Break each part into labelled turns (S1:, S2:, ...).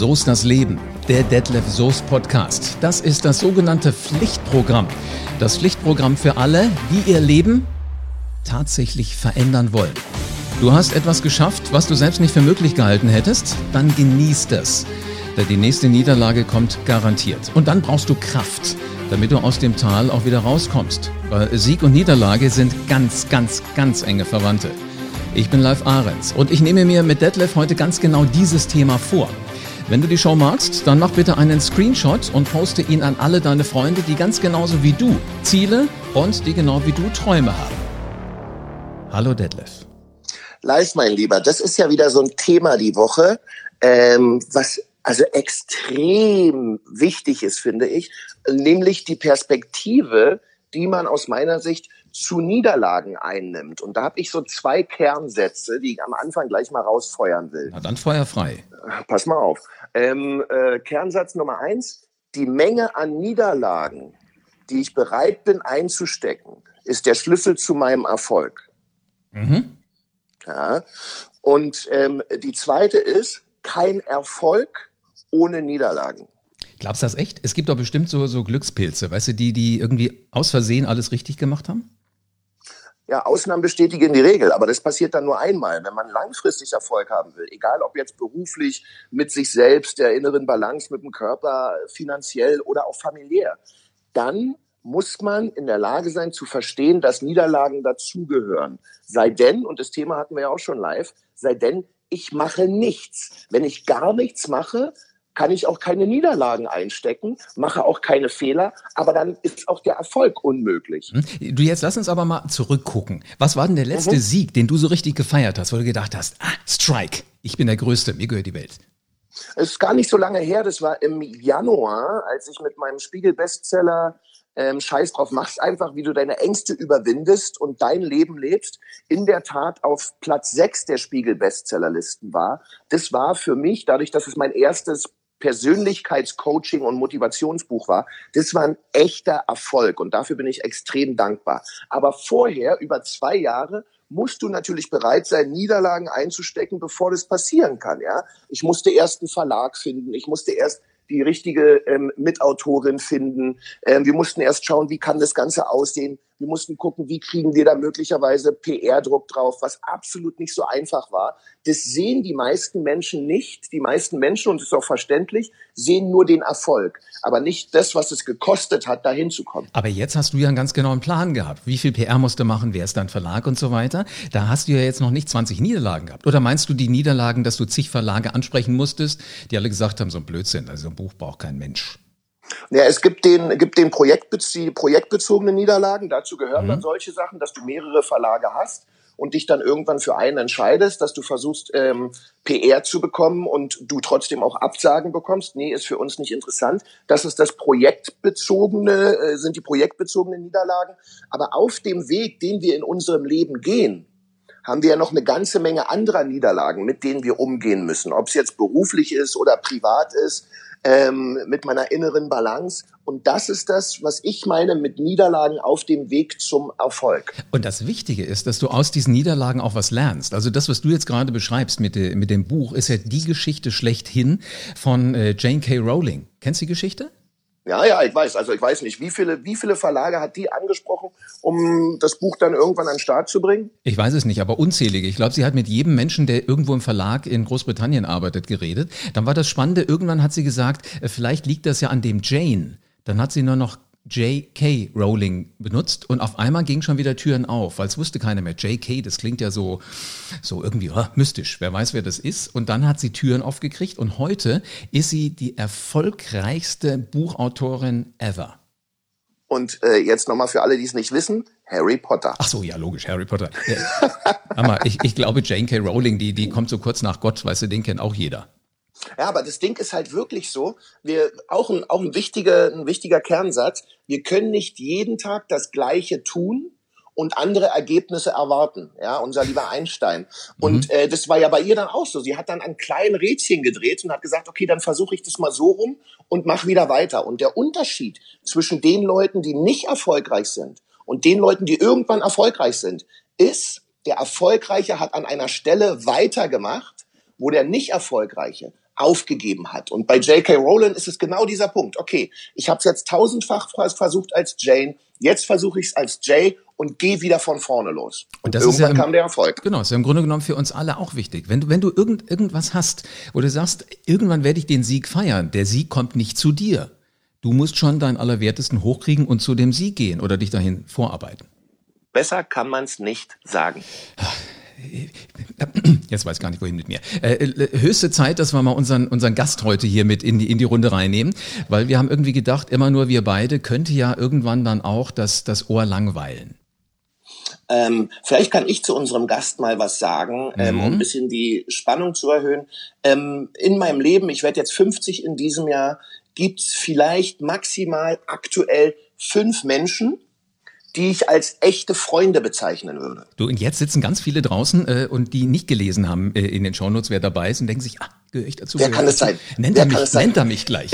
S1: So ist das Leben. Der Detlef Soest Podcast. Das ist das sogenannte Pflichtprogramm. Das Pflichtprogramm für alle, die ihr Leben tatsächlich verändern wollen. Du hast etwas geschafft, was du selbst nicht für möglich gehalten hättest? Dann genieß das. Denn die nächste Niederlage kommt garantiert. Und dann brauchst du Kraft, damit du aus dem Tal auch wieder rauskommst. Weil Sieg und Niederlage sind ganz, ganz, ganz enge Verwandte. Ich bin Live Ahrens und ich nehme mir mit Detlef heute ganz genau dieses Thema vor. Wenn du die Show magst, dann mach bitte einen Screenshot und poste ihn an alle deine Freunde, die ganz genauso wie du Ziele und die genau wie du Träume haben. Hallo Detlef.
S2: Live, mein Lieber, das ist ja wieder so ein Thema die Woche, ähm, was also extrem wichtig ist, finde ich, nämlich die Perspektive, die man aus meiner Sicht zu Niederlagen einnimmt. Und da habe ich so zwei Kernsätze, die ich am Anfang gleich mal rausfeuern will.
S1: Na dann feuerfrei.
S2: Pass mal auf. Ähm, äh, Kernsatz Nummer eins, die Menge an Niederlagen, die ich bereit bin einzustecken, ist der Schlüssel zu meinem Erfolg. Mhm. Ja. Und ähm, die zweite ist, kein Erfolg ohne Niederlagen.
S1: Glaubst du das echt? Es gibt doch bestimmt so, so Glückspilze, weißt du, die, die irgendwie aus Versehen alles richtig gemacht haben?
S2: Ja, Ausnahmen bestätigen die Regel, aber das passiert dann nur einmal. Wenn man langfristig Erfolg haben will, egal ob jetzt beruflich, mit sich selbst, der inneren Balance, mit dem Körper, finanziell oder auch familiär, dann muss man in der Lage sein zu verstehen, dass Niederlagen dazugehören. Sei denn, und das Thema hatten wir ja auch schon live, sei denn, ich mache nichts. Wenn ich gar nichts mache, kann ich auch keine Niederlagen einstecken, mache auch keine Fehler, aber dann ist auch der Erfolg unmöglich.
S1: Hm? Du, jetzt lass uns aber mal zurückgucken. Was war denn der letzte mhm. Sieg, den du so richtig gefeiert hast, wo du gedacht hast, ah, Strike, ich bin der Größte, mir gehört die Welt?
S2: Es ist gar nicht so lange her, das war im Januar, als ich mit meinem Spiegel-Bestseller ähm, Scheiß drauf, mach's einfach, wie du deine Ängste überwindest und dein Leben lebst, in der Tat auf Platz 6 der Spiegel-Bestsellerlisten war. Das war für mich, dadurch, dass es mein erstes Persönlichkeitscoaching und Motivationsbuch war, das war ein echter Erfolg und dafür bin ich extrem dankbar. Aber vorher, über zwei Jahre, musst du natürlich bereit sein, Niederlagen einzustecken, bevor das passieren kann. Ja, ich musste erst einen Verlag finden, ich musste erst die richtige ähm, Mitautorin finden. Ähm, wir mussten erst schauen, wie kann das Ganze aussehen. Wir mussten gucken, wie kriegen wir da möglicherweise PR-Druck drauf, was absolut nicht so einfach war. Das sehen die meisten Menschen nicht. Die meisten Menschen, und das ist auch verständlich, sehen nur den Erfolg, aber nicht das, was es gekostet hat, dahin zu kommen.
S1: Aber jetzt hast du ja einen ganz genauen Plan gehabt. Wie viel PR musst du machen? Wer ist dein Verlag und so weiter? Da hast du ja jetzt noch nicht 20 Niederlagen gehabt. Oder meinst du die Niederlagen, dass du zig Verlage ansprechen musstest, die alle gesagt haben, so ein Blödsinn, also ein Buch braucht kein Mensch?
S2: Ja, es gibt den, gibt den Projektbezie projektbezogenen Niederlagen. Dazu gehören mhm. dann solche Sachen, dass du mehrere Verlage hast und dich dann irgendwann für einen entscheidest, dass du versuchst, ähm, PR zu bekommen und du trotzdem auch Absagen bekommst. Nee, ist für uns nicht interessant. Das ist das projektbezogene, äh, sind die projektbezogenen Niederlagen. Aber auf dem Weg, den wir in unserem Leben gehen, haben wir ja noch eine ganze Menge anderer Niederlagen, mit denen wir umgehen müssen. Ob es jetzt beruflich ist oder privat ist ähm, mit meiner inneren Balance. Und das ist das, was ich meine mit Niederlagen auf dem Weg zum Erfolg.
S1: Und das Wichtige ist, dass du aus diesen Niederlagen auch was lernst. Also das, was du jetzt gerade beschreibst mit, de, mit dem Buch, ist ja die Geschichte schlechthin von äh, Jane K. Rowling. Kennst du die Geschichte?
S2: Ja, ja, ich weiß. Also ich weiß nicht, wie viele, wie viele Verlage hat die angesprochen, um das Buch dann irgendwann an den Start zu bringen?
S1: Ich weiß es nicht, aber unzählige. Ich glaube, sie hat mit jedem Menschen, der irgendwo im Verlag in Großbritannien arbeitet, geredet. Dann war das Spannende, irgendwann hat sie gesagt, äh, vielleicht liegt das ja an dem Jane. Dann hat sie nur noch J.K. Rowling benutzt und auf einmal ging schon wieder Türen auf, weil es wusste keiner mehr. J.K., das klingt ja so, so irgendwie oh, mystisch. Wer weiß, wer das ist. Und dann hat sie Türen aufgekriegt und heute ist sie die erfolgreichste Buchautorin ever.
S2: Und äh, jetzt nochmal für alle, die es nicht wissen, Harry Potter.
S1: Ach so, ja, logisch, Harry Potter. Ja. Aber ich, ich glaube, J.K. Rowling, die, die kommt so kurz nach Gott, weißt du, den kennt auch jeder.
S2: Ja, aber das Ding ist halt wirklich so, wir, auch ein, auch ein wichtiger, ein wichtiger Kernsatz, wir können nicht jeden Tag das Gleiche tun und andere Ergebnisse erwarten, ja, unser lieber Einstein. Und mhm. äh, das war ja bei ihr dann auch so. Sie hat dann ein kleines Rädchen gedreht und hat gesagt, okay, dann versuche ich das mal so rum und mach wieder weiter. Und der Unterschied zwischen den Leuten, die nicht erfolgreich sind und den Leuten, die irgendwann erfolgreich sind, ist, der Erfolgreiche hat an einer Stelle weitergemacht, wo der nicht Erfolgreiche aufgegeben hat. Und bei J.K. Rowling ist es genau dieser Punkt. Okay, ich habe es jetzt tausendfach versucht als Jane, jetzt versuche ich es als Jay und gehe wieder von vorne los.
S1: Und, das irgendwann ist ja im, kam der Erfolg. Genau, ist ja im Grunde genommen für uns alle auch wichtig. Wenn du, wenn du irgend, irgendwas hast, wo du sagst, irgendwann werde ich den Sieg feiern, der Sieg kommt nicht zu dir. Du musst schon deinen Allerwertesten hochkriegen und zu dem Sieg gehen oder dich dahin vorarbeiten.
S2: Besser kann man es nicht sagen.
S1: Jetzt weiß ich gar nicht, wohin mit mir. Äh, äh, höchste Zeit, dass wir mal unseren, unseren Gast heute hier mit in die, in die Runde reinnehmen, weil wir haben irgendwie gedacht, immer nur wir beide könnte ja irgendwann dann auch das, das Ohr langweilen.
S2: Ähm, vielleicht kann ich zu unserem Gast mal was sagen, ähm, mhm. um ein bisschen die Spannung zu erhöhen. Ähm, in meinem Leben, ich werde jetzt 50 in diesem Jahr, gibt es vielleicht maximal aktuell fünf Menschen, die ich als echte Freunde bezeichnen würde.
S1: Du, und jetzt sitzen ganz viele draußen äh, und die nicht gelesen haben äh, in den Shownotes, wer dabei ist und denken sich, ah, gehöre ich dazu?
S2: Wer kann es sein?
S1: Nennt, er mich, nennt er mich gleich.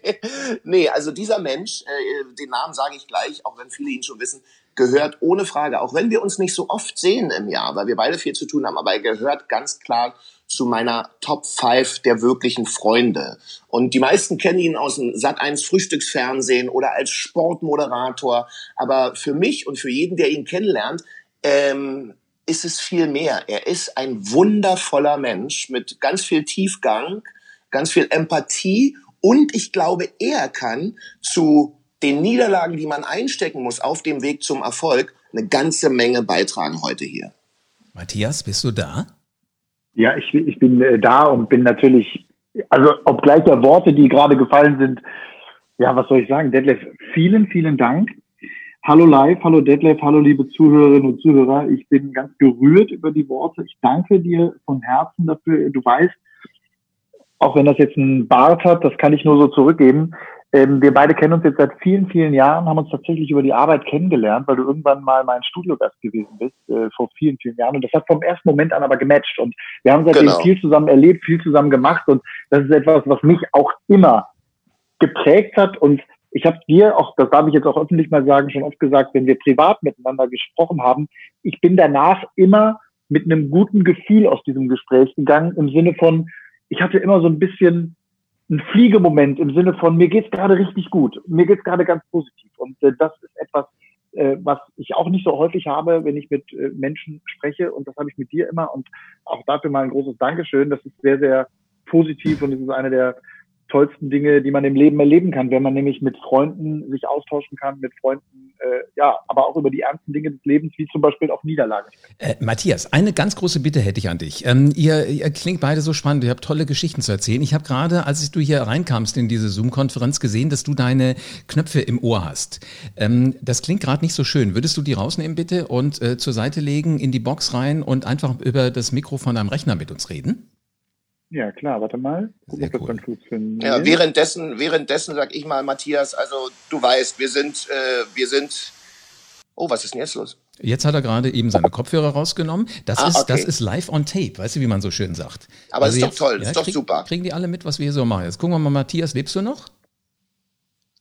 S2: nee, also dieser Mensch, äh, den Namen sage ich gleich, auch wenn viele ihn schon wissen, gehört ohne Frage, auch wenn wir uns nicht so oft sehen im Jahr, weil wir beide viel zu tun haben, aber er gehört ganz klar zu meiner Top 5 der wirklichen Freunde. Und die meisten kennen ihn aus dem Sat1 Frühstücksfernsehen oder als Sportmoderator. Aber für mich und für jeden, der ihn kennenlernt, ähm, ist es viel mehr. Er ist ein wundervoller Mensch mit ganz viel Tiefgang, ganz viel Empathie und ich glaube, er kann zu den Niederlagen, die man einstecken muss auf dem Weg zum Erfolg, eine ganze Menge beitragen heute hier.
S1: Matthias, bist du da?
S3: Ja, ich, ich bin äh, da und bin natürlich, also obgleich der Worte, die gerade gefallen sind, ja, was soll ich sagen, Detlef, vielen, vielen Dank. Hallo live, hallo Detlef, hallo liebe Zuhörerinnen und Zuhörer. Ich bin ganz gerührt über die Worte. Ich danke dir von Herzen dafür. Du weißt, auch wenn das jetzt ein Bart hat, das kann ich nur so zurückgeben. Ähm, wir beide kennen uns jetzt seit vielen, vielen Jahren, haben uns tatsächlich über die Arbeit kennengelernt, weil du irgendwann mal mein Studiogast gewesen bist, äh, vor vielen, vielen Jahren. Und das hat vom ersten Moment an aber gematcht. Und wir haben seitdem genau. viel zusammen erlebt, viel zusammen gemacht. Und das ist etwas, was mich auch immer geprägt hat. Und ich habe dir auch, das darf ich jetzt auch öffentlich mal sagen, schon oft gesagt, wenn wir privat miteinander gesprochen haben, ich bin danach immer mit einem guten Gefühl aus diesem Gespräch gegangen, im Sinne von, ich hatte immer so ein bisschen ein Fliegemoment im Sinne von, mir geht's gerade richtig gut, mir geht's gerade ganz positiv. Und äh, das ist etwas, äh, was ich auch nicht so häufig habe, wenn ich mit äh, Menschen spreche. Und das habe ich mit dir immer. Und auch dafür mal ein großes Dankeschön. Das ist sehr, sehr positiv und es ist eine der tollsten Dinge, die man im Leben erleben kann, wenn man nämlich mit Freunden sich austauschen kann, mit Freunden, äh, ja, aber auch über die ernsten Dinge des Lebens, wie zum Beispiel auch Niederlagen.
S1: Äh, Matthias, eine ganz große Bitte hätte ich an dich. Ähm, ihr, ihr klingt beide so spannend, ihr habt tolle Geschichten zu erzählen. Ich habe gerade, als du hier reinkamst in diese Zoom-Konferenz, gesehen, dass du deine Knöpfe im Ohr hast. Ähm, das klingt gerade nicht so schön. Würdest du die rausnehmen bitte und äh, zur Seite legen, in die Box rein und einfach über das Mikro von deinem Rechner mit uns reden?
S3: Ja, klar, warte mal.
S2: Guck, ob cool. Ja, währenddessen, währenddessen sag ich mal, Matthias, also du weißt, wir sind, äh, wir sind. Oh, was ist denn jetzt los?
S1: Jetzt hat er gerade eben seine Kopfhörer rausgenommen. Das, ah, ist, okay. das ist live on tape, weißt du, wie man so schön sagt.
S2: Aber also ist jetzt, doch toll, ja, ist doch krieg, super.
S1: Kriegen die alle mit, was wir hier so machen. Jetzt gucken wir mal, Matthias, lebst du noch?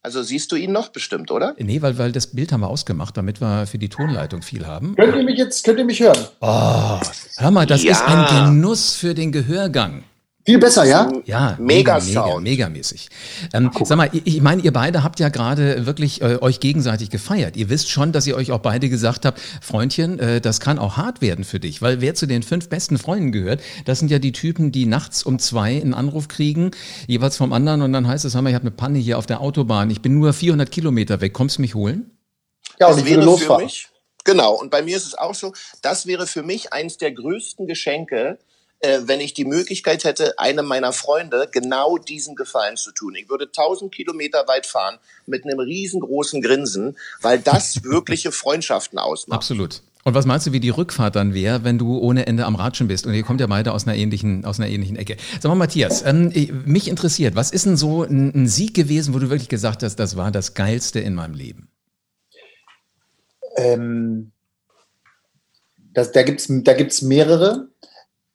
S2: Also siehst du ihn noch bestimmt, oder?
S1: Nee, weil, weil das Bild haben wir ausgemacht, damit wir für die Tonleitung viel haben.
S3: Könnt ihr mich jetzt, könnt ihr mich hören?
S1: Oh, hör mal, das ja. ist ein Genuss für den Gehörgang.
S3: Viel besser, ja?
S1: Ja, mega, mega, mega megamäßig. Ähm, sag mal, ich, ich meine, ihr beide habt ja gerade wirklich äh, euch gegenseitig gefeiert. Ihr wisst schon, dass ihr euch auch beide gesagt habt, Freundchen, äh, das kann auch hart werden für dich, weil wer zu den fünf besten Freunden gehört, das sind ja die Typen, die nachts um zwei einen Anruf kriegen, jeweils vom anderen und dann heißt es, hör mal, ich habe eine Panne hier auf der Autobahn, ich bin nur 400 Kilometer weg, kommst du mich holen?
S2: Ja, und das ich wäre losfahren. genau, und bei mir ist es auch so, das wäre für mich eins der größten Geschenke, äh, wenn ich die Möglichkeit hätte, einem meiner Freunde genau diesen Gefallen zu tun. Ich würde tausend Kilometer weit fahren mit einem riesengroßen Grinsen, weil das wirkliche Freundschaften ausmacht.
S1: Absolut. Und was meinst du, wie die Rückfahrt dann wäre, wenn du ohne Ende am Ratschen bist? Und ihr kommt ja beide aus einer ähnlichen, aus einer ähnlichen Ecke. Sag mal, Matthias, ähm, mich interessiert, was ist denn so ein, ein Sieg gewesen, wo du wirklich gesagt hast, das war das Geilste in meinem Leben?
S3: Ähm, das, da gibt es da gibt's mehrere.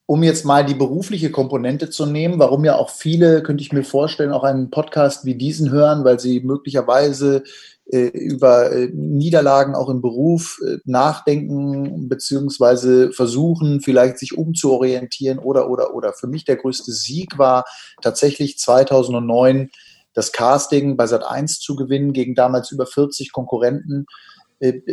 S3: Um jetzt mal die berufliche Komponente zu nehmen, warum ja auch viele, könnte ich mir vorstellen, auch einen Podcast wie diesen hören, weil sie möglicherweise äh, über äh, Niederlagen auch im Beruf äh, nachdenken, beziehungsweise versuchen, vielleicht sich umzuorientieren oder, oder, oder. Für mich der größte Sieg war tatsächlich 2009 das Casting bei Sat1 zu gewinnen gegen damals über 40 Konkurrenten.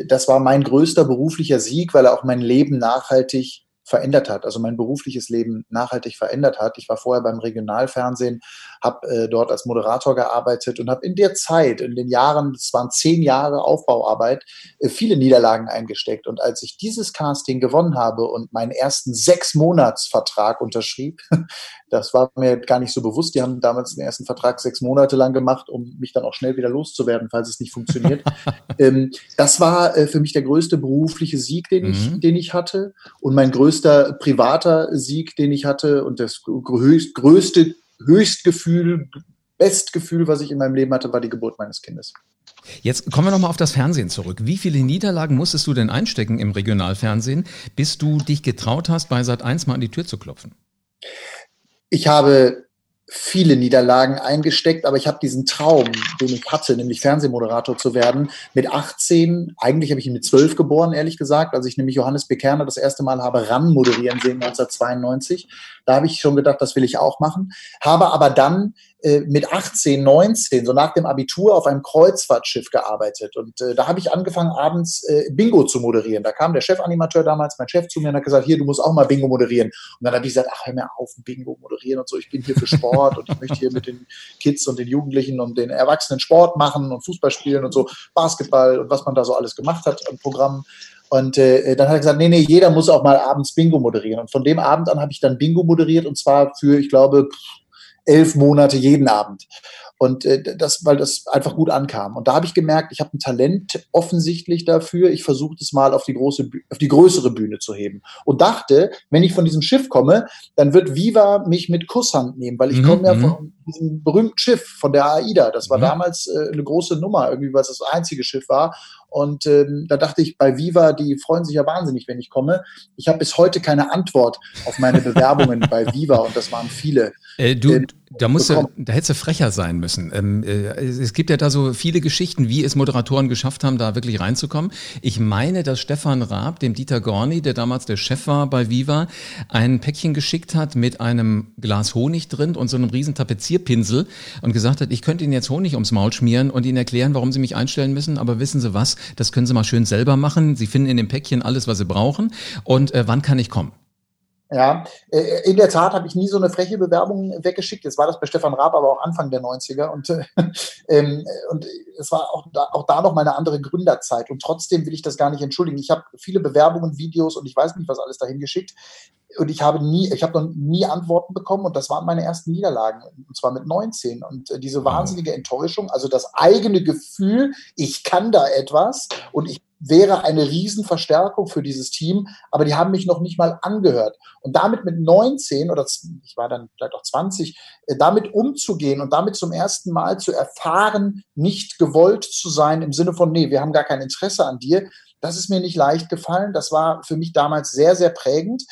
S3: Das war mein größter beruflicher Sieg, weil er auch mein Leben nachhaltig verändert hat, also mein berufliches Leben nachhaltig verändert hat. Ich war vorher beim Regionalfernsehen, habe äh, dort als Moderator gearbeitet und habe in der Zeit, in den Jahren, es waren zehn Jahre Aufbauarbeit, äh, viele Niederlagen eingesteckt. Und als ich dieses Casting gewonnen habe und meinen ersten sechs Monatsvertrag unterschrieb, das war mir gar nicht so bewusst. Die haben damals den ersten Vertrag sechs Monate lang gemacht, um mich dann auch schnell wieder loszuwerden, falls es nicht funktioniert. ähm, das war äh, für mich der größte berufliche Sieg, den ich, mhm. den ich hatte und mein größter privater Sieg, den ich hatte und das größte Höchstgefühl, Bestgefühl, was ich in meinem Leben hatte, war die Geburt meines Kindes.
S1: Jetzt kommen wir nochmal auf das Fernsehen zurück. Wie viele Niederlagen musstest du denn einstecken im Regionalfernsehen, bis du dich getraut hast, bei Sat 1 mal an die Tür zu klopfen?
S3: ich habe viele Niederlagen eingesteckt, aber ich habe diesen Traum, den ich hatte, nämlich Fernsehmoderator zu werden, mit 18, eigentlich habe ich ihn mit 12 geboren, ehrlich gesagt, als ich nämlich Johannes Bekerner das erste Mal habe ran moderieren sehen 1992. Da habe ich schon gedacht, das will ich auch machen, habe aber dann äh, mit 18, 19, so nach dem Abitur auf einem Kreuzfahrtschiff gearbeitet. Und äh, da habe ich angefangen, abends äh, Bingo zu moderieren. Da kam der Chefanimateur damals, mein Chef, zu mir und hat gesagt, hier, du musst auch mal Bingo moderieren. Und dann habe ich gesagt, ach, hör mir auf, Bingo moderieren und so. Ich bin hier für Sport und ich möchte hier mit den Kids und den Jugendlichen und den Erwachsenen Sport machen und Fußball spielen und so, Basketball und was man da so alles gemacht hat im Programm. Und äh, dann hat er gesagt, nee, nee, jeder muss auch mal abends Bingo moderieren. Und von dem Abend an habe ich dann Bingo moderiert und zwar für, ich glaube, elf Monate jeden Abend. Und äh, das, weil das einfach gut ankam. Und da habe ich gemerkt, ich habe ein Talent offensichtlich dafür. Ich versuche das mal auf die große, auf die größere Bühne zu heben. Und dachte, wenn ich von diesem Schiff komme, dann wird Viva mich mit Kusshand nehmen, weil ich mhm. komme ja mhm. von diesem berühmten Schiff von der AIDA. Das war mhm. damals äh, eine große Nummer, irgendwie, weil es das einzige Schiff war. Und ähm, da dachte ich, bei Viva, die freuen sich ja wahnsinnig, wenn ich komme. Ich habe bis heute keine Antwort auf meine Bewerbungen bei Viva und das waren viele.
S1: Äh, du, ähm, da musst du, da hättest du frecher sein müssen. Ähm, äh, es gibt ja da so viele Geschichten, wie es Moderatoren geschafft haben, da wirklich reinzukommen. Ich meine, dass Stefan Raab, dem Dieter Gorni, der damals der Chef war bei Viva, ein Päckchen geschickt hat mit einem Glas Honig drin und so einem riesen Tapezierpinsel und gesagt hat, ich könnte Ihnen jetzt Honig ums Maul schmieren und Ihnen erklären, warum Sie mich einstellen müssen, aber wissen Sie was, das können Sie mal schön selber machen. Sie finden in dem Päckchen alles, was Sie brauchen. Und äh, wann kann ich kommen?
S3: Ja, äh, in der Tat habe ich nie so eine freche Bewerbung weggeschickt. Jetzt war das bei Stefan Raab aber auch Anfang der 90er und, äh, ähm, und es war auch da, auch da noch mal eine andere Gründerzeit. Und trotzdem will ich das gar nicht entschuldigen. Ich habe viele Bewerbungen, Videos und ich weiß nicht, was alles dahin geschickt. Und ich habe nie, ich habe noch nie Antworten bekommen und das waren meine ersten Niederlagen, und zwar mit 19. Und äh, diese wahnsinnige Enttäuschung, also das eigene Gefühl, ich kann da etwas und ich wäre eine Riesenverstärkung für dieses Team, aber die haben mich noch nicht mal angehört. Und damit mit 19 oder ich war dann vielleicht auch 20, äh, damit umzugehen und damit zum ersten Mal zu erfahren, nicht gewollt zu sein im Sinne von, nee, wir haben gar kein Interesse an dir, das ist mir nicht leicht gefallen. Das war für mich damals sehr, sehr prägend.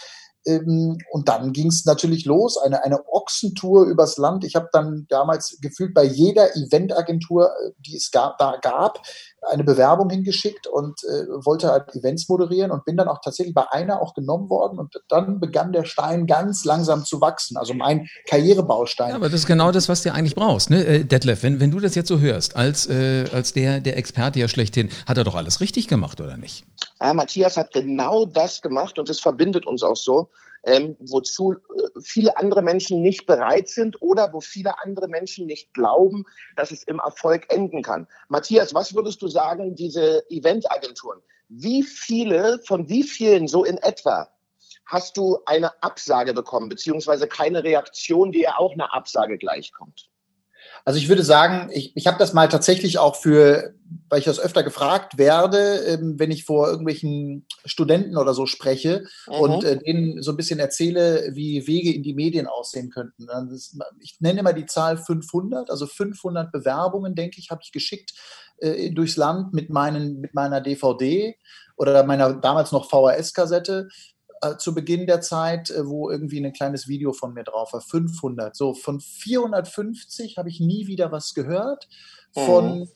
S3: Ähm, und dann ging es natürlich los, eine, eine Ochsentour übers Land. Ich habe dann damals gefühlt bei jeder Eventagentur, äh, die es gab, da gab, eine Bewerbung hingeschickt und äh, wollte halt Events moderieren und bin dann auch tatsächlich bei einer auch genommen worden und dann begann der Stein ganz langsam zu wachsen, also mein Karrierebaustein. Ja,
S1: aber das ist genau das, was du eigentlich brauchst, ne? Äh, Detlef, wenn, wenn du das jetzt so hörst, als, äh, als der, der Experte ja schlechthin, hat er doch alles richtig gemacht, oder nicht?
S2: Ja, Matthias hat genau das gemacht und es verbindet uns auch so ähm, wozu äh, viele andere Menschen nicht bereit sind oder wo viele andere Menschen nicht glauben, dass es im Erfolg enden kann. Matthias, was würdest du sagen, diese Eventagenturen? Wie viele, von wie vielen so in etwa hast du eine Absage bekommen, beziehungsweise keine Reaktion, die ja auch einer Absage gleichkommt?
S3: Also ich würde sagen, ich, ich habe das mal tatsächlich auch für, weil ich das öfter gefragt werde, ähm, wenn ich vor irgendwelchen Studenten oder so spreche mhm. und äh, denen so ein bisschen erzähle, wie Wege in die Medien aussehen könnten. Ich nenne immer die Zahl 500, also 500 Bewerbungen, denke ich, habe ich geschickt äh, durchs Land mit, meinen, mit meiner DVD oder meiner damals noch VHS-Kassette äh, zu Beginn der Zeit, äh, wo irgendwie ein kleines Video von mir drauf war. 500. So, von 450 habe ich nie wieder was gehört. Von mhm.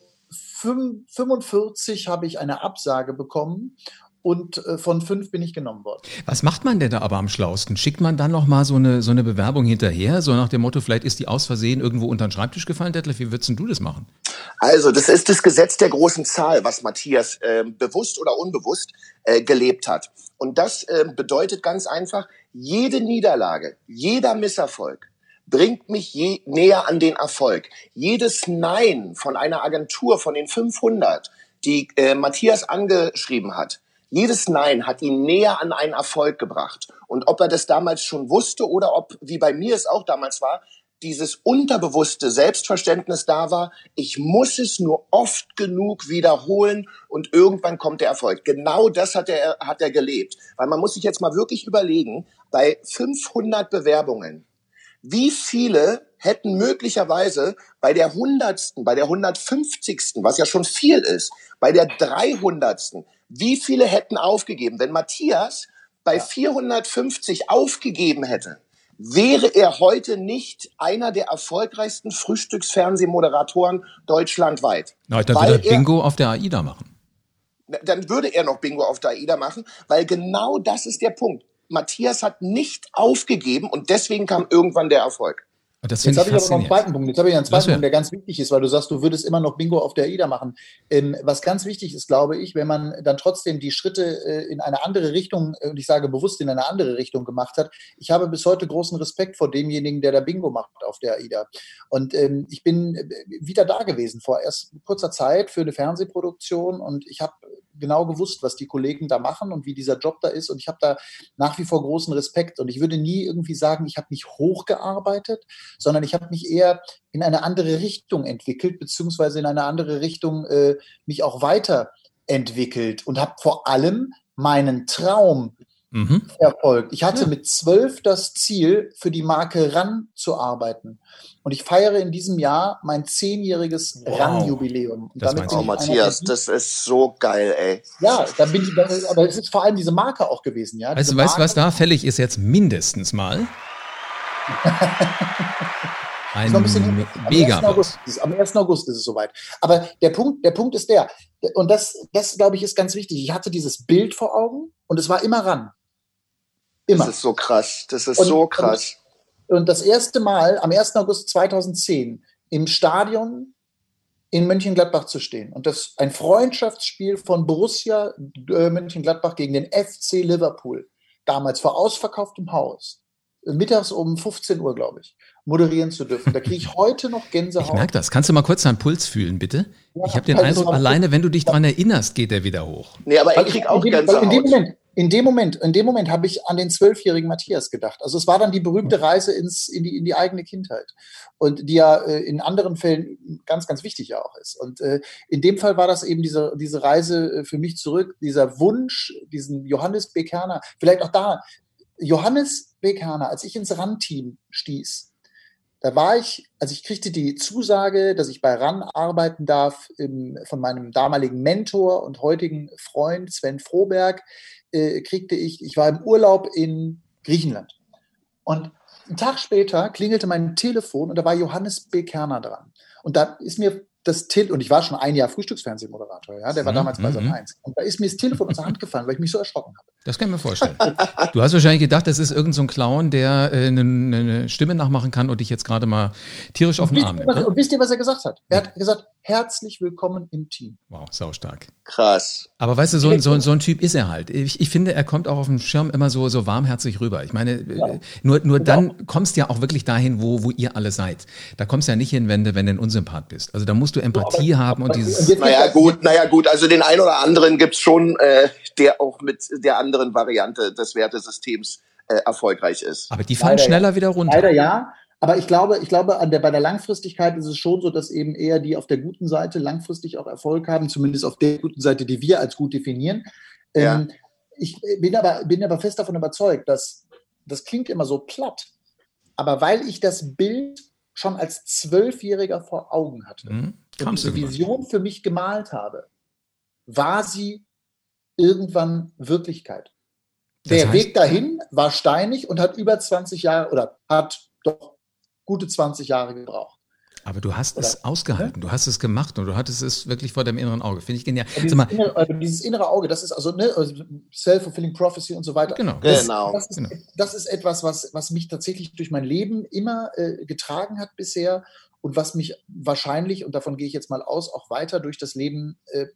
S3: 45 habe ich eine Absage bekommen und äh, von fünf bin ich genommen worden.
S1: Was macht man denn da aber am schlausten? Schickt man dann noch mal so eine, so eine Bewerbung hinterher, so nach dem Motto, vielleicht ist die aus Versehen irgendwo unter den Schreibtisch gefallen, Detlef, wie würdest du das machen?
S2: Also, das ist das Gesetz der großen Zahl, was Matthias äh, bewusst oder unbewusst äh, gelebt hat. Und das äh, bedeutet ganz einfach, jede Niederlage, jeder Misserfolg, bringt mich je näher an den Erfolg. Jedes Nein von einer Agentur, von den 500, die äh, Matthias angeschrieben hat, jedes Nein hat ihn näher an einen Erfolg gebracht. Und ob er das damals schon wusste oder ob, wie bei mir es auch damals war, dieses unterbewusste Selbstverständnis da war, ich muss es nur oft genug wiederholen und irgendwann kommt der Erfolg. Genau das hat er, hat er gelebt. Weil man muss sich jetzt mal wirklich überlegen, bei 500 Bewerbungen, wie viele hätten möglicherweise bei der hundertsten, bei der hundertfünfzigsten, was ja schon viel ist, bei der dreihundertsten, wie viele hätten aufgegeben? Wenn Matthias bei 450 aufgegeben hätte, wäre er heute nicht einer der erfolgreichsten Frühstücksfernsehmoderatoren deutschlandweit.
S1: Na, dann würde er Bingo auf der AIDA machen.
S2: Dann würde er noch Bingo auf der AIDA machen, weil genau das ist der Punkt. Matthias hat nicht aufgegeben und deswegen kam irgendwann der Erfolg.
S3: Das Jetzt habe ich aber noch einen zweiten Punkt. Jetzt habe ich einen zweiten Punkt, der ganz wichtig ist, weil du sagst, du würdest immer noch Bingo auf der AIDA machen. Ähm, was ganz wichtig ist, glaube ich, wenn man dann trotzdem die Schritte äh, in eine andere Richtung, äh, und ich sage bewusst in eine andere Richtung gemacht hat. Ich habe bis heute großen Respekt vor demjenigen, der da Bingo macht auf der AIDA. Und ähm, ich bin äh, wieder da gewesen vor erst kurzer Zeit für eine Fernsehproduktion und ich habe genau gewusst, was die Kollegen da machen und wie dieser Job da ist. Und ich habe da nach wie vor großen Respekt. Und ich würde nie irgendwie sagen, ich habe mich hochgearbeitet, sondern ich habe mich eher in eine andere Richtung entwickelt, beziehungsweise in eine andere Richtung äh, mich auch weiterentwickelt und habe vor allem meinen Traum mhm. verfolgt. Ich hatte ja. mit zwölf das Ziel, für die Marke RAN zu arbeiten. Und ich feiere in diesem Jahr mein zehnjähriges wow. RAN-Jubiläum.
S2: Oh, Matthias, das ist so geil, ey.
S3: Ja, da bin ich, aber es ist vor allem diese Marke auch gewesen, ja.
S1: Also, weißt du, was da fällig ist jetzt mindestens mal?
S3: Ein, ein bisschen, mega. Am 1. August, am 1. August ist es soweit. Aber der Punkt, der Punkt ist der, und das, das glaube ich, ist ganz wichtig. Ich hatte dieses Bild vor Augen und es war immer ran.
S2: Immer. Das ist so krass. Das ist und, so krass.
S3: Und, und das erste Mal am 1. August 2010 im Stadion in Mönchengladbach zu stehen und das ein Freundschaftsspiel von Borussia äh, Mönchengladbach gegen den FC Liverpool, damals vor ausverkauftem Haus, mittags um 15 Uhr, glaube ich, moderieren zu dürfen. Da kriege ich heute noch Gänsehaut.
S1: Ich merke das. Kannst du mal kurz deinen Puls fühlen, bitte? Ja, ich habe den also Eindruck, alleine wenn du dich daran erinnerst, geht er wieder hoch.
S2: Nee, aber ich kriege auch Gänsehaut.
S3: In dem Moment, in dem Moment, in dem Moment habe ich an den zwölfjährigen Matthias gedacht. Also es war dann die berühmte Reise ins, in, die, in die eigene Kindheit und die ja äh, in anderen Fällen ganz, ganz wichtig ja auch ist. Und äh, in dem Fall war das eben diese, diese Reise äh, für mich zurück, dieser Wunsch, diesen Johannes Bekerner, vielleicht auch da, Johannes Bekerner, als ich ins RAN-Team stieß, da war ich, also ich kriegte die Zusage, dass ich bei RAN arbeiten darf im, von meinem damaligen Mentor und heutigen Freund Sven Froberg, äh, kriegte ich, ich war im Urlaub in Griechenland. Und einen Tag später klingelte mein Telefon und da war Johannes B. Kerner dran. Und da ist mir das Telefon, und ich war schon ein Jahr Frühstücksfernsehmoderator, ja, der war mhm, damals bei Sat 1. Mhm. Und da ist mir das Telefon aus der Hand gefallen, weil ich mich so erschrocken habe.
S1: Das kann ich mir vorstellen. Du hast wahrscheinlich gedacht, das ist irgendein so Clown, der äh, eine, eine, Stimme nachmachen kann und dich jetzt gerade mal tierisch auf den Arm nimmt.
S3: Ne? Und wisst ihr, was er gesagt hat? Er hat gesagt, herzlich willkommen im Team.
S1: Wow, saustark.
S2: Krass.
S1: Aber weißt du, so, so, so ein Typ ist er halt. Ich, ich finde, er kommt auch auf dem Schirm immer so, so warmherzig rüber. Ich meine, ja. nur, nur dann kommst du ja auch wirklich dahin, wo, wo ihr alle seid. Da kommst du ja nicht hin, wenn du, wenn du ein Unsympath bist. Also da musst du Empathie ja, aber, haben und dieses.
S2: Naja, gut, naja, gut. Also den einen oder anderen gibt's schon, äh, der auch mit der anderen Variante des Wertesystems äh, erfolgreich ist.
S1: Aber die fallen Leider schneller ja. wieder runter.
S3: Leider ja. Aber ich glaube, ich glaube, der, bei der Langfristigkeit ist es schon so, dass eben eher die auf der guten Seite langfristig auch Erfolg haben, zumindest auf der guten Seite, die wir als gut definieren. Ja. Ähm, ich bin aber, bin aber fest davon überzeugt, dass das klingt immer so platt, aber weil ich das Bild schon als Zwölfjähriger vor Augen hatte mhm. und diese Vision für mich gemalt habe, war sie irgendwann Wirklichkeit. Der heißt, Weg dahin war steinig und hat über 20 Jahre oder hat doch gute 20 Jahre gebraucht.
S1: Aber du hast Oder? es ausgehalten, du hast es gemacht und du hattest es wirklich vor deinem inneren Auge. Finde ich genial.
S3: Dieses, mal, innere, also dieses, innere, Auge, das ist also ne, also Self-Fulfilling Prophecy und so weiter.
S1: Genau.
S3: Das,
S2: genau.
S3: Das, ist,
S1: genau.
S3: das ist etwas, was, was mich tatsächlich durch mein Leben immer äh, getragen hat bisher und was mich wahrscheinlich, und davon gehe ich jetzt mal aus, auch weiter durch das Leben äh,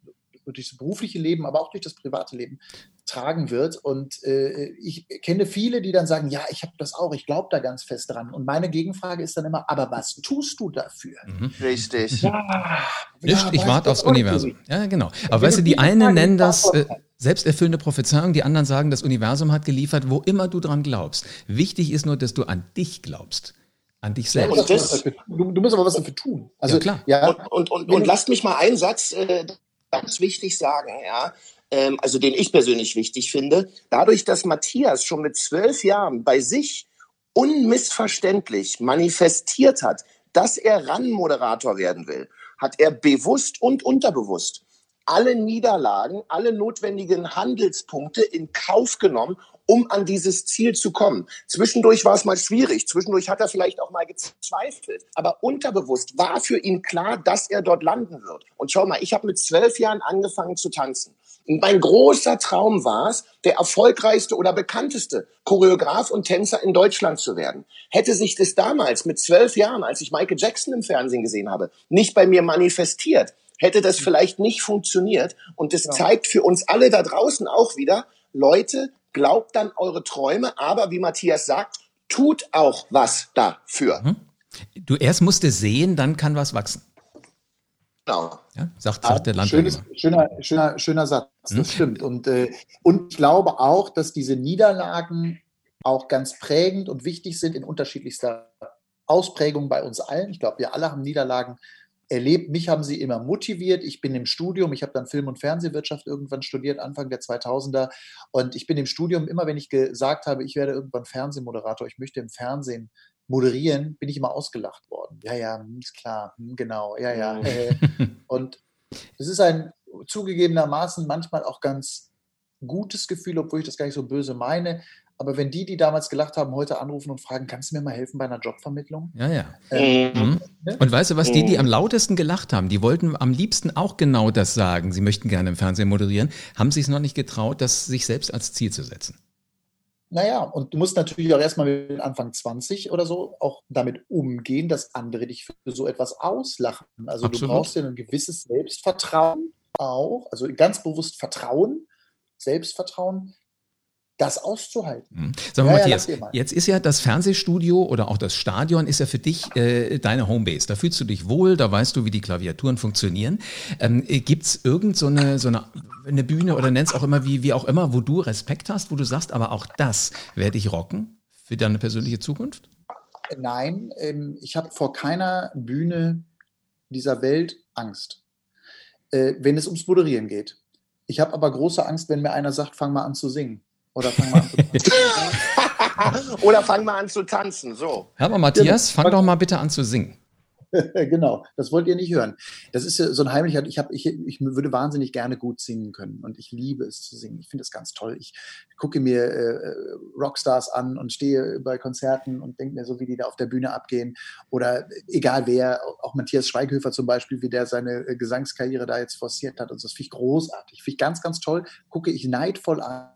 S3: durch das berufliche Leben, aber auch durch das private Leben tragen wird. Und äh, ich kenne viele, die dann sagen, ja, ich habe das auch, ich glaube da ganz fest dran. Und meine Gegenfrage ist dann immer, aber was tust du dafür?
S2: Mhm. Richtig. Ja,
S1: Nicht, ja, ich warte aufs Universum. Ja, genau. Aber weißt du, die einen nennen das äh, selbsterfüllende Prophezeiung, die anderen sagen, das Universum hat geliefert, wo immer du dran glaubst. Wichtig ist nur, dass du an dich glaubst an dich selbst.
S3: Ja, das, du, du, musst aber was dafür tun.
S1: Also ja, klar.
S2: Ja, und, und, und, und lasst mich mal einen Satz äh, ganz wichtig sagen, ja, ähm, also den ich persönlich wichtig finde. Dadurch, dass Matthias schon mit zwölf Jahren bei sich unmissverständlich manifestiert hat, dass er RAN-Moderator werden will, hat er bewusst und unterbewusst alle Niederlagen, alle notwendigen Handelspunkte in Kauf genommen, um an dieses Ziel zu kommen. Zwischendurch war es mal schwierig, zwischendurch hat er vielleicht auch mal gezweifelt, aber unterbewusst war für ihn klar, dass er dort landen wird. Und schau mal, ich habe mit zwölf Jahren angefangen zu tanzen. Und mein großer Traum war es, der erfolgreichste oder bekannteste Choreograf und Tänzer in Deutschland zu werden. Hätte sich das damals mit zwölf Jahren, als ich Michael Jackson im Fernsehen gesehen habe, nicht bei mir manifestiert, hätte das vielleicht nicht funktioniert. Und das ja. zeigt für uns alle da draußen auch wieder, Leute, glaubt dann eure Träume, aber wie Matthias sagt, tut auch was dafür. Mhm.
S1: Du erst musst es sehen, dann kann was wachsen.
S2: Genau.
S1: Ja, sagt, sagt der Landwirt.
S3: Schöner, schöner, schöner Satz, das hm? stimmt. Und, äh, und ich glaube auch, dass diese Niederlagen auch ganz prägend und wichtig sind in unterschiedlichster Ausprägung bei uns allen. Ich glaube, wir alle haben Niederlagen erlebt. Mich haben sie immer motiviert. Ich bin im Studium, ich habe dann Film- und Fernsehwirtschaft irgendwann studiert, Anfang der 2000er. Und ich bin im Studium, immer wenn ich gesagt habe, ich werde irgendwann Fernsehmoderator, ich möchte im Fernsehen moderieren, bin ich immer ausgelacht worden. Ja, ja, hm, ist klar, hm, genau, ja, ja. Mhm. und es ist ein zugegebenermaßen manchmal auch ganz gutes Gefühl, obwohl ich das gar nicht so böse meine. Aber wenn die, die damals gelacht haben, heute anrufen und fragen, kannst du mir mal helfen bei einer Jobvermittlung?
S1: Ja, ja. Äh, mhm. Ne? Und weißt du was, die, die mhm. am lautesten gelacht haben, die wollten am liebsten auch genau das sagen. Sie möchten gerne im Fernsehen moderieren, haben sich es noch nicht getraut, das sich selbst als Ziel zu setzen.
S3: Naja, und du musst natürlich auch erstmal mit Anfang 20 oder so auch damit umgehen, dass andere dich für so etwas auslachen. Also Absolut. du brauchst ja ein gewisses Selbstvertrauen auch, also ganz bewusst Vertrauen, Selbstvertrauen, das auszuhalten.
S1: Mhm. Sag mal, ja, Matthias, ja, jetzt ist ja das Fernsehstudio oder auch das Stadion ist ja für dich äh, deine Homebase. Da fühlst du dich wohl, da weißt du, wie die Klaviaturen funktionieren. Ähm, Gibt es irgend so eine, so eine, eine Bühne oder nennst auch immer wie, wie auch immer, wo du Respekt hast, wo du sagst, aber auch das werde ich rocken für deine persönliche Zukunft?
S3: Nein, ähm, ich habe vor keiner Bühne dieser Welt Angst, äh, wenn es ums Moderieren geht. Ich habe aber große Angst, wenn mir einer sagt, fang mal an zu singen. Oder fang mal an zu
S2: tanzen. Oder fang mal an zu tanzen, so.
S1: Hör mal, Matthias, fang doch mal bitte an zu singen.
S3: genau, das wollt ihr nicht hören. Das ist so ein heimlicher, ich, hab, ich, ich würde wahnsinnig gerne gut singen können und ich liebe es zu singen. Ich finde es ganz toll. Ich gucke mir äh, Rockstars an und stehe bei Konzerten und denke mir so, wie die da auf der Bühne abgehen. Oder egal wer, auch Matthias Schweighöfer zum Beispiel, wie der seine äh, Gesangskarriere da jetzt forciert hat. Und das finde ich großartig. Finde ich ganz, ganz toll. Gucke ich neidvoll an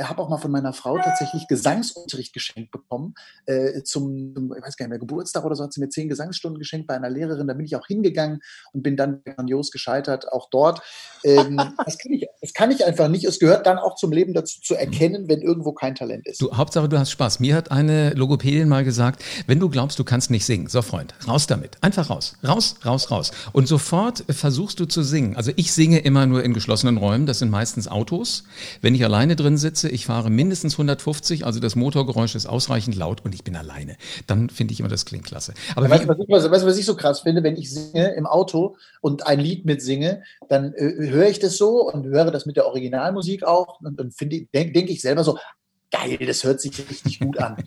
S3: habe auch mal von meiner Frau tatsächlich Gesangsunterricht geschenkt bekommen. Äh, zum, ich weiß gar nicht mehr, Geburtstag oder so hat sie mir zehn Gesangsstunden geschenkt bei einer Lehrerin. Da bin ich auch hingegangen und bin dann grandios gescheitert, auch dort. Ähm, das, kann ich, das kann ich einfach nicht. Es gehört dann auch zum Leben dazu zu erkennen, wenn irgendwo kein Talent ist.
S1: Du, Hauptsache, du hast Spaß. Mir hat eine Logopädin mal gesagt, wenn du glaubst, du kannst nicht singen, so Freund, raus damit. Einfach raus. Raus, raus, raus. Und sofort versuchst du zu singen. Also ich singe immer nur in geschlossenen Räumen. Das sind meistens Autos. Wenn ich alleine drin sitze, ich fahre mindestens 150, also das Motorgeräusch ist ausreichend laut und ich bin alleine. Dann finde ich immer, das klingt klasse.
S3: Aber weißt du, was, ich, weißt, was ich so krass finde, wenn ich singe im Auto und ein Lied mitsinge, dann äh, höre ich das so und höre das mit der Originalmusik auch und dann denke denk ich selber so, geil, das hört sich richtig gut an.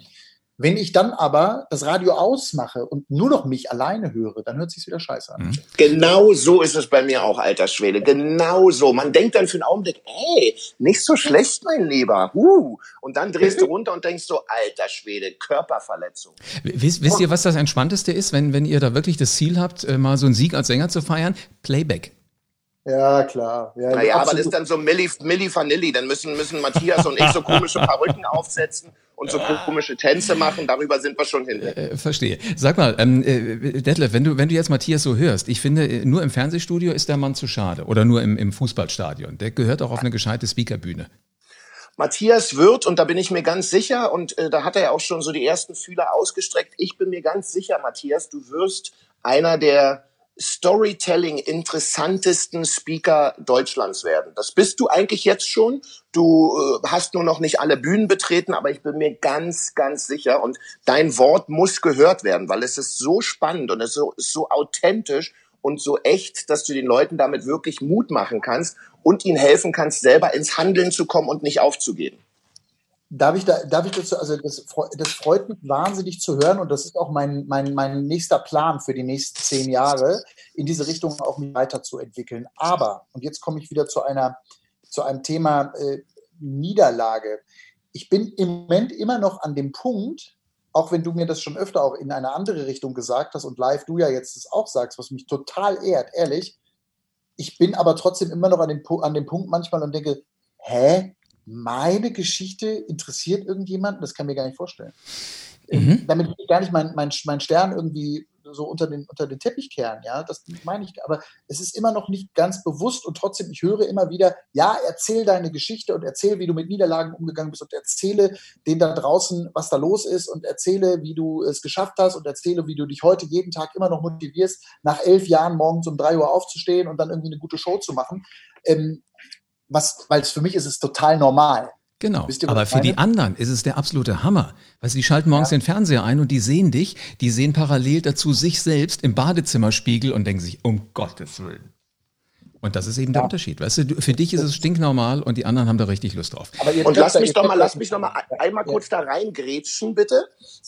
S3: Wenn ich dann aber das Radio ausmache und nur noch mich alleine höre, dann hört sich wieder scheiße an. Mhm.
S2: Genau so ist es bei mir auch, alter Schwede. Genau so. Man denkt dann für einen Augenblick, ey, nicht so schlecht, mein Lieber. Uh. Und dann drehst du runter und denkst so, alter Schwede, Körperverletzung.
S1: Wisst, wisst ihr, was das Entspannteste ist, wenn, wenn ihr da wirklich das Ziel habt, äh, mal so einen Sieg als Sänger zu feiern? Playback.
S3: Ja, klar. Ja,
S2: naja, aber das ist dann so Milli, Milli Vanilli. Dann müssen, müssen Matthias und ich so komische Perücken aufsetzen und so komische Tänze machen, darüber sind wir schon hinter.
S1: Äh, verstehe. Sag mal, ähm, äh, Detlef, wenn du, wenn du jetzt Matthias so hörst, ich finde, äh, nur im Fernsehstudio ist der Mann zu schade oder nur im, im Fußballstadion. Der gehört auch auf eine gescheite Speakerbühne.
S2: Matthias wird, und da bin ich mir ganz sicher, und äh, da hat er ja auch schon so die ersten Fühler ausgestreckt, ich bin mir ganz sicher, Matthias, du wirst einer der Storytelling interessantesten Speaker Deutschlands werden. Das bist du eigentlich jetzt schon. Du äh, hast nur noch nicht alle Bühnen betreten, aber ich bin mir ganz, ganz sicher. Und dein Wort muss gehört werden, weil es ist so spannend und es ist so, ist so authentisch und so echt, dass du den Leuten damit wirklich Mut machen kannst und ihnen helfen kannst, selber ins Handeln zu kommen und nicht aufzugeben.
S3: Darf ich, da, darf ich dazu, also das, das freut mich wahnsinnig zu hören und das ist auch mein, mein, mein nächster Plan für die nächsten zehn Jahre, in diese Richtung auch weiterzuentwickeln. Aber, und jetzt komme ich wieder zu einer, zu einem Thema äh, Niederlage. Ich bin im Moment immer noch an dem Punkt, auch wenn du mir das schon öfter auch in eine andere Richtung gesagt hast und live du ja jetzt das auch sagst, was mich total ehrt, ehrlich. Ich bin aber trotzdem immer noch an dem, an dem Punkt manchmal und denke, hä, meine Geschichte interessiert irgendjemanden, das kann mir gar nicht vorstellen. Mhm. Damit will ich gar nicht meinen mein, mein Stern irgendwie so unter den, unter den Teppich kehren, ja, das meine ich, aber es ist immer noch nicht ganz bewusst und trotzdem, ich höre immer wieder, ja, erzähl deine Geschichte und erzähl, wie du mit Niederlagen umgegangen bist und erzähle denen da draußen, was da los ist und erzähle, wie du es geschafft hast und erzähle, wie du dich heute jeden Tag immer noch motivierst, nach elf Jahren morgens um drei Uhr aufzustehen und dann irgendwie eine gute Show zu machen. Ähm, was, weil es für mich ist es total normal.
S1: Genau. Ihr, Aber für meine? die anderen ist es der absolute Hammer. Weil sie schalten morgens ja. den Fernseher ein und die sehen dich, die sehen parallel dazu sich selbst im Badezimmerspiegel und denken sich, um Gottes Willen. Und das ist eben ja. der Unterschied. Weißt du, für dich ist es stinknormal und die anderen haben da richtig Lust drauf.
S2: und lass mich doch mal, lass mich doch mal einmal kurz da reingrätschen, bitte.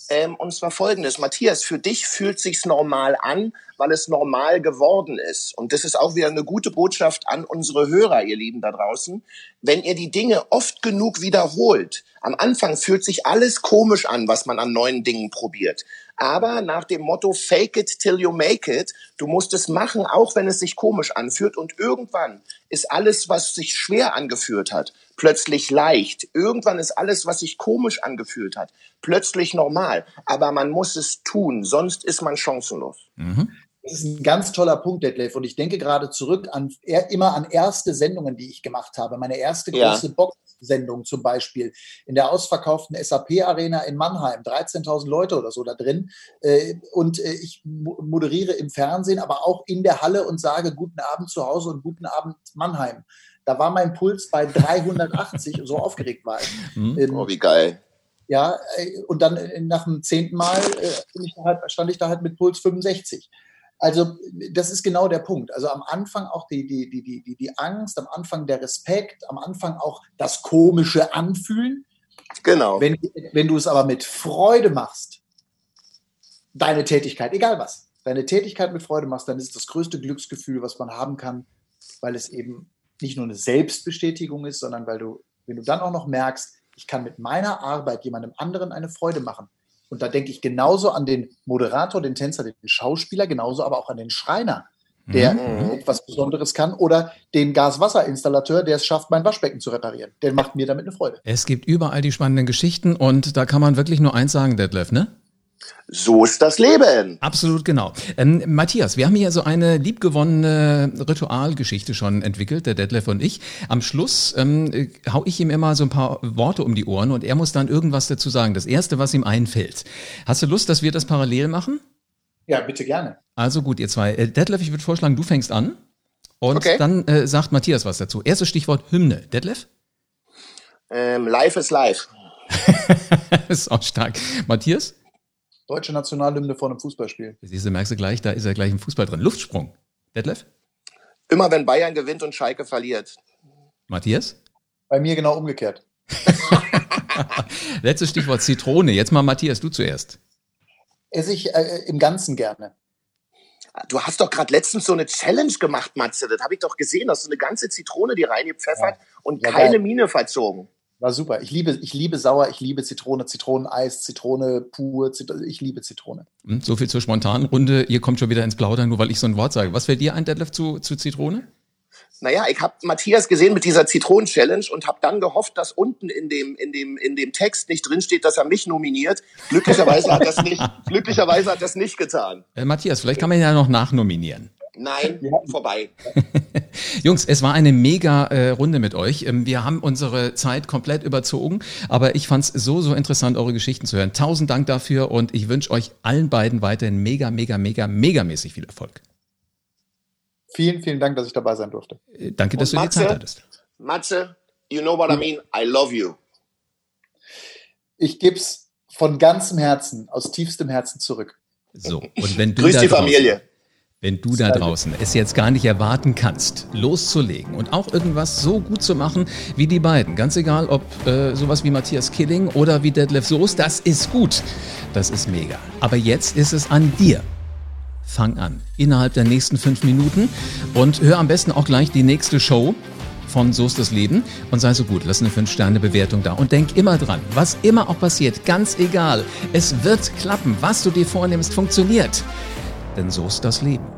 S2: Ähm, und zwar folgendes. Matthias, für dich fühlt sich's normal an, weil es normal geworden ist. Und das ist auch wieder eine gute Botschaft an unsere Hörer, ihr Lieben da draußen. Wenn ihr die Dinge oft genug wiederholt, am Anfang fühlt sich alles komisch an, was man an neuen Dingen probiert aber nach dem Motto Fake it till you make it. Du musst es machen, auch wenn es sich komisch anfühlt. Und irgendwann ist alles, was sich schwer angefühlt hat, plötzlich leicht. Irgendwann ist alles, was sich komisch angefühlt hat, plötzlich normal. Aber man muss es tun, sonst ist man chancenlos.
S3: Mhm. Das ist ein ganz toller Punkt, Detlef. Und ich denke gerade zurück an immer an erste Sendungen, die ich gemacht habe. Meine erste große ja. Box-Sendung zum Beispiel in der ausverkauften SAP-Arena in Mannheim. 13.000 Leute oder so da drin. Äh, und äh, ich moderiere im Fernsehen, aber auch in der Halle und sage Guten Abend zu Hause und Guten Abend Mannheim. Da war mein Puls bei 380 so aufgeregt war ich.
S2: Mhm. Oh, wie geil.
S3: Ja, äh, und dann nach dem zehnten Mal halt, stand ich da halt mit Puls 65. Also das ist genau der Punkt. Also am Anfang auch die, die, die, die, die Angst, am Anfang der Respekt, am Anfang auch das komische Anfühlen.
S2: Genau.
S3: Wenn, wenn du es aber mit Freude machst, deine Tätigkeit, egal was, deine Tätigkeit mit Freude machst, dann ist es das größte Glücksgefühl, was man haben kann, weil es eben nicht nur eine Selbstbestätigung ist, sondern weil du, wenn du dann auch noch merkst, ich kann mit meiner Arbeit jemandem anderen eine Freude machen, und da denke ich genauso an den Moderator, den Tänzer, den Schauspieler, genauso aber auch an den Schreiner, der mhm. etwas Besonderes kann, oder den Gaswasserinstallateur, der es schafft, mein Waschbecken zu reparieren. Der macht mir damit eine Freude.
S1: Es gibt überall die spannenden Geschichten und da kann man wirklich nur eins sagen, Detlef, ne?
S2: So ist das Leben.
S1: Absolut genau. Ähm, Matthias, wir haben hier so eine liebgewonnene Ritualgeschichte schon entwickelt, der Detlef und ich. Am Schluss ähm, äh, hau ich ihm immer so ein paar Worte um die Ohren und er muss dann irgendwas dazu sagen. Das erste, was ihm einfällt. Hast du Lust, dass wir das parallel machen?
S3: Ja, bitte gerne.
S1: Also gut, ihr zwei. Äh, Detlef, ich würde vorschlagen, du fängst an. Und okay. dann äh, sagt Matthias was dazu. Erstes Stichwort Hymne. Detlef?
S2: Ähm, life is life.
S1: ist auch stark. Matthias?
S3: Deutsche Nationalhymne vor einem Fußballspiel.
S1: Siehst du, merkst du gleich, da ist er gleich im Fußball drin. Luftsprung. Detlef?
S2: Immer wenn Bayern gewinnt und Schalke verliert.
S1: Matthias?
S3: Bei mir genau umgekehrt.
S1: Letztes Stichwort Zitrone. Jetzt mal Matthias, du zuerst.
S3: Esse ich äh, im Ganzen gerne.
S2: Du hast doch gerade letztens so eine Challenge gemacht, Matze. Das habe ich doch gesehen. Hast du eine ganze Zitrone, die reingepfeffert ja. und ja, keine geil. Mine verzogen.
S3: War super. Ich liebe, ich liebe sauer, ich liebe Zitrone, Zitroneneis, Zitrone pur, Zitrone, ich liebe Zitrone.
S1: Hm, so viel zur spontanen Runde. Ihr kommt schon wieder ins Plaudern, nur weil ich so ein Wort sage. Was fällt dir ein, Detlef, zu, zu Zitrone?
S2: Naja, ich habe Matthias gesehen mit dieser Zitronen-Challenge und habe dann gehofft, dass unten in dem, in, dem, in dem Text nicht drinsteht, dass er mich nominiert. Glücklicherweise hat das nicht, glücklicherweise hat das nicht getan.
S1: Äh, Matthias, vielleicht kann man ja noch nachnominieren.
S2: Nein, vorbei.
S1: Jungs, es war eine mega äh, Runde mit euch. Ähm, wir haben unsere Zeit komplett überzogen, aber ich fand es so, so interessant, eure Geschichten zu hören. Tausend Dank dafür und ich wünsche euch allen beiden weiterhin mega, mega, mega, megamäßig viel Erfolg.
S3: Vielen, vielen Dank, dass ich dabei sein durfte.
S1: Äh, danke, dass und du Matze, die Zeit hattest.
S2: Matze, you know what I mean? I love you.
S3: Ich gebe es von ganzem Herzen, aus tiefstem Herzen zurück.
S1: So, und wenn du
S2: Grüß die Familie.
S1: Wenn du da draußen es jetzt gar nicht erwarten kannst, loszulegen und auch irgendwas so gut zu machen wie die beiden, ganz egal ob äh, sowas wie Matthias Killing oder wie Detlef Soos, das ist gut. Das ist mega. Aber jetzt ist es an dir. Fang an. Innerhalb der nächsten fünf Minuten und hör am besten auch gleich die nächste Show von So ist das Leben und sei so gut, lass eine 5-Sterne-Bewertung da und denk immer dran, was immer auch passiert, ganz egal, es wird klappen, was du dir vornimmst, funktioniert denn so ist das Leben.